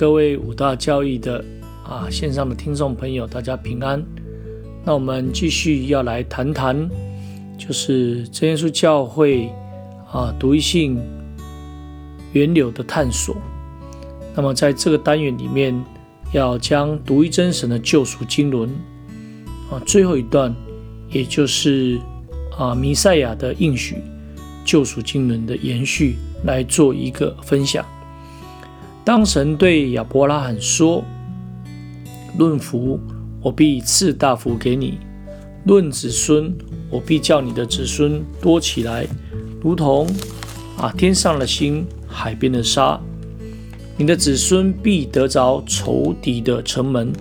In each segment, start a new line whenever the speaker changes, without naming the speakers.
各位五大教义的啊线上的听众朋友，大家平安。那我们继续要来谈谈，就是真耶稣教会啊独一性源流的探索。那么在这个单元里面，要将独一真神的救赎经纶啊最后一段，也就是啊弥赛亚的应许救赎经纶的延续来做一个分享。当神对亚伯拉罕说：“论福，我必赐大福给你；论子孙，我必叫你的子孙多起来，如同啊天上的星、海边的沙。你的子孙必得着仇敌的城门，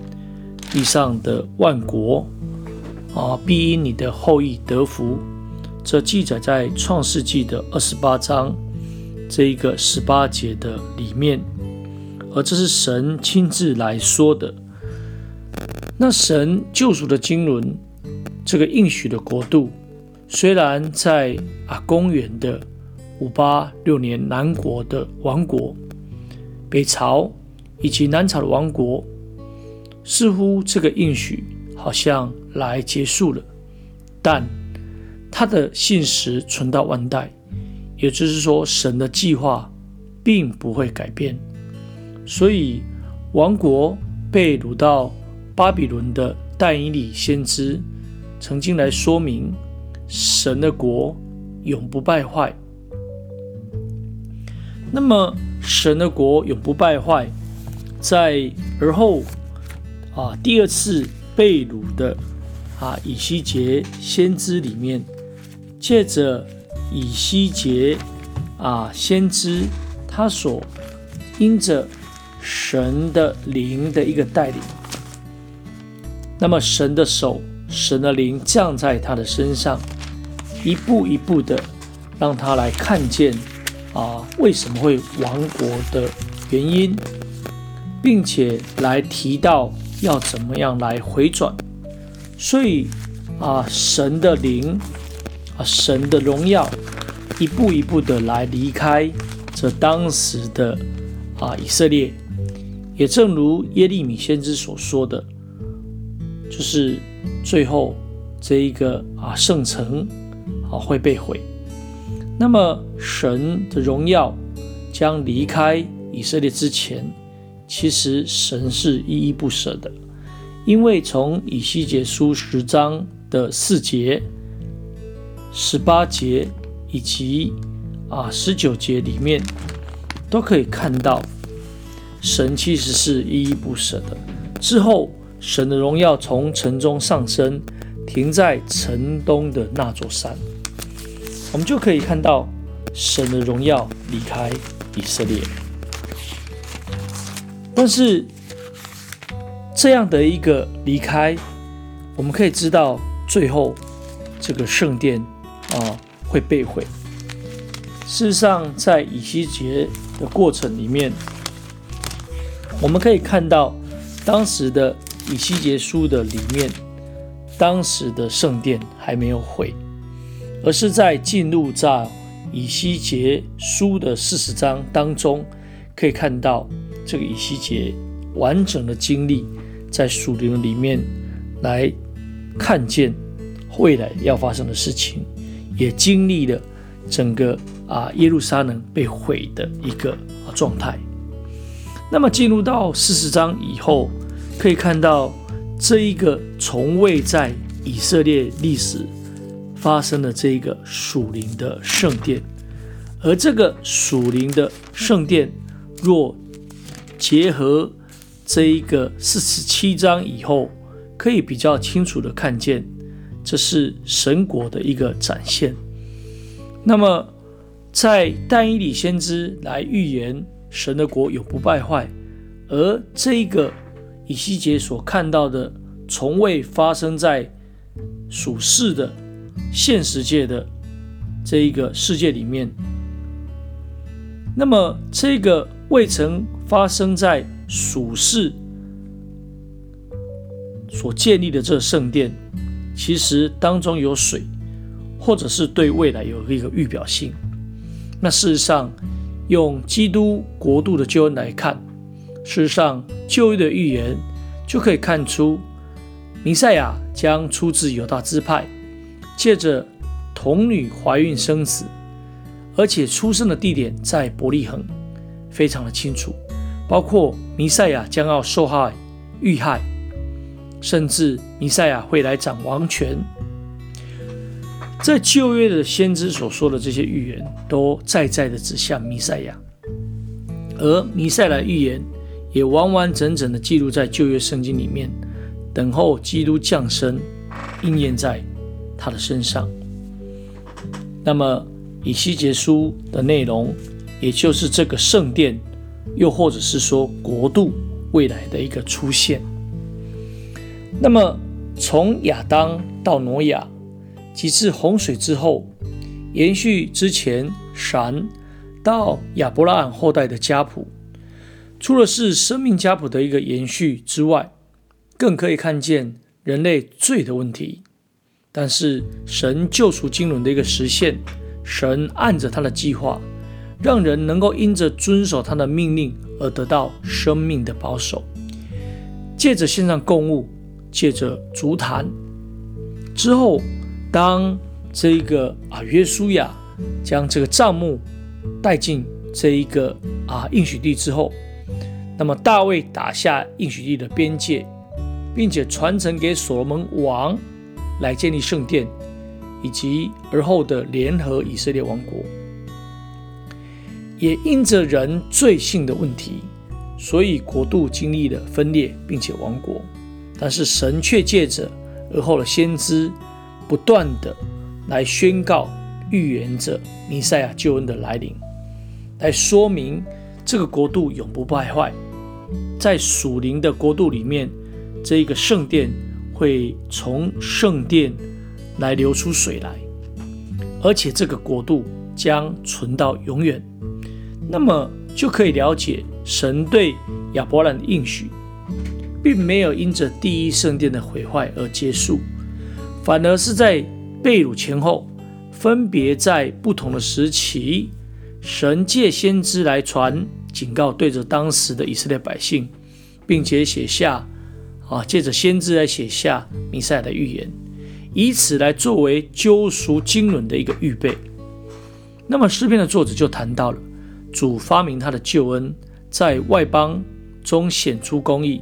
地上的万国啊必因你的后裔得福。”这记载在创世纪的二十八章这一个十八节的里面。而这是神亲自来说的。那神救赎的经纶，这个应许的国度，虽然在啊公元的五八六年南国的王国、北朝以及南朝的王国，似乎这个应许好像来结束了，但他的信实存到万代，也就是说，神的计划并不会改变。所以，王国被掳到巴比伦的但以理先知曾经来说明，神的国永不败坏。那么，神的国永不败坏，在而后啊第二次被掳的啊以西结先知里面，借着以西结啊先知他所因着。神的灵的一个带领，那么神的手、神的灵降在他的身上，一步一步的让他来看见啊，为什么会亡国的原因，并且来提到要怎么样来回转。所以啊，神的灵啊，神的荣耀，一步一步的来离开这当时的啊以色列。也正如耶利米先知所说的，就是最后这一个啊圣城啊会被毁，那么神的荣耀将离开以色列之前，其实神是依依不舍的，因为从以西结书十章的四节、十八节以及啊十九节里面，都可以看到。神其实是依依不舍的。之后，神的荣耀从城中上升，停在城东的那座山。我们就可以看到神的荣耀离开以色列。但是，这样的一个离开，我们可以知道，最后这个圣殿啊会被毁。事实上，在以西结的过程里面。我们可以看到，当时的以西结书的里面，当时的圣殿还没有毁，而是在进入在以西结书的四十章当中，可以看到这个以西结完整的经历，在属灵里面来看见未来要发生的事情，也经历了整个啊耶路撒冷被毁的一个状态。那么进入到四十章以后，可以看到这一个从未在以色列历史发生的这一个属灵的圣殿，而这个属灵的圣殿，若结合这一个四十七章以后，可以比较清楚的看见，这是神国的一个展现。那么在但以理先知来预言。神的国永不败坏，而这个以西结所看到的，从未发生在属世的现实界的这一个世界里面。那么，这个未曾发生在属世所建立的这圣殿，其实当中有水，或者是对未来有一个预表性。那事实上。用基督国度的救恩来看，事实上，旧约的预言就可以看出，弥赛亚将出自犹大支派，借着童女怀孕生子，而且出生的地点在伯利恒，非常的清楚。包括弥赛亚将要受害、遇害，甚至弥赛亚会来掌王权。在旧约的先知所说的这些预言，都在在的指向弥赛亚，而弥赛亚预言也完完整整的记录在旧约圣经里面，等候基督降生，应验在他的身上。那么以西结书的内容，也就是这个圣殿，又或者是说国度未来的一个出现。那么从亚当到挪亚。几次洪水之后，延续之前闪到亚伯拉罕后代的家谱，除了是生命家谱的一个延续之外，更可以看见人类罪的问题。但是神救赎经纶的一个实现，神按着他的计划，让人能够因着遵守他的命令而得到生命的保守。借着献上供物，借着足坛之后。当这一个啊，约书亚将这个帐幕带进这一个啊应许地之后，那么大卫打下应许地的边界，并且传承给所罗门王来建立圣殿，以及而后的联合以色列王国。也因着人罪性的问题，所以国度经历了分裂，并且亡国。但是神却借着而后的先知。不断的来宣告、预言着弥赛亚救恩的来临，来说明这个国度永不败坏。在属灵的国度里面，这一个圣殿会从圣殿来流出水来，而且这个国度将存到永远。那么就可以了解神对亚伯兰的应许，并没有因着第一圣殿的毁坏而结束。反而是在被掳前后，分别在不同的时期，神借先知来传警告，对着当时的以色列百姓，并且写下啊，借着先知来写下弥赛亚的预言，以此来作为救赎经纶的一个预备。那么诗篇的作者就谈到了主发明他的救恩，在外邦中显出公义，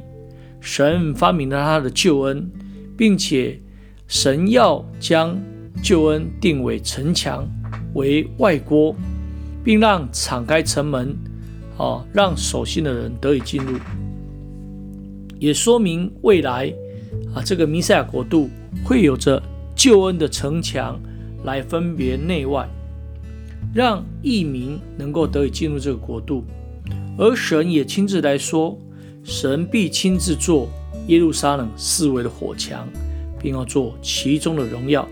神发明了他的救恩，并且。神要将救恩定为城墙，为外郭，并让敞开城门，啊，让守信的人得以进入，也说明未来啊，这个弥赛亚国度会有着救恩的城墙来分别内外，让异民能够得以进入这个国度，而神也亲自来说，神必亲自做耶路撒冷四围的火墙。并要做其中的荣耀。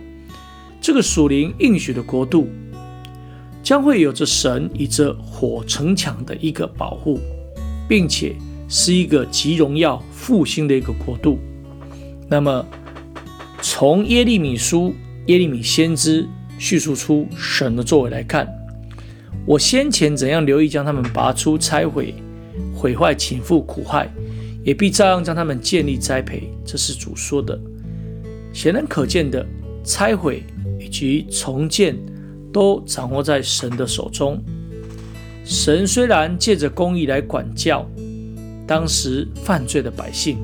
这个属灵应许的国度，将会有着神以这火城墙的一个保护，并且是一个极荣耀复兴的一个国度。那么，从耶利米书、耶利米先知叙述出神的作为来看，我先前怎样留意将他们拔出、拆毁、毁坏、倾覆、苦害，也必照样将他们建立、栽培。这是主说的。显然可见的拆毁以及重建，都掌握在神的手中。神虽然借着公义来管教当时犯罪的百姓，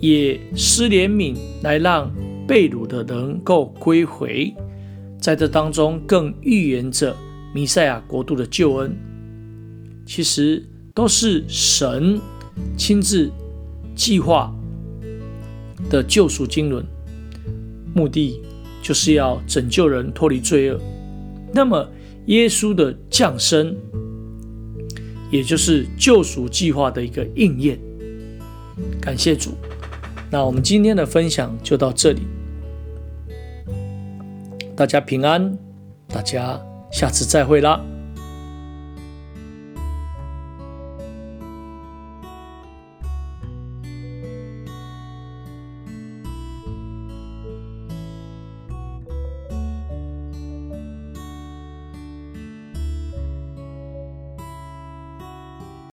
也施怜悯来让被掳的能够归回，在这当中更预言着弥赛亚国度的救恩。其实都是神亲自计划的救赎经纶。目的就是要拯救人脱离罪恶。那么，耶稣的降生，也就是救赎计划的一个应验。感谢主。那我们今天的分享就到这里，大家平安，大家下次再会啦。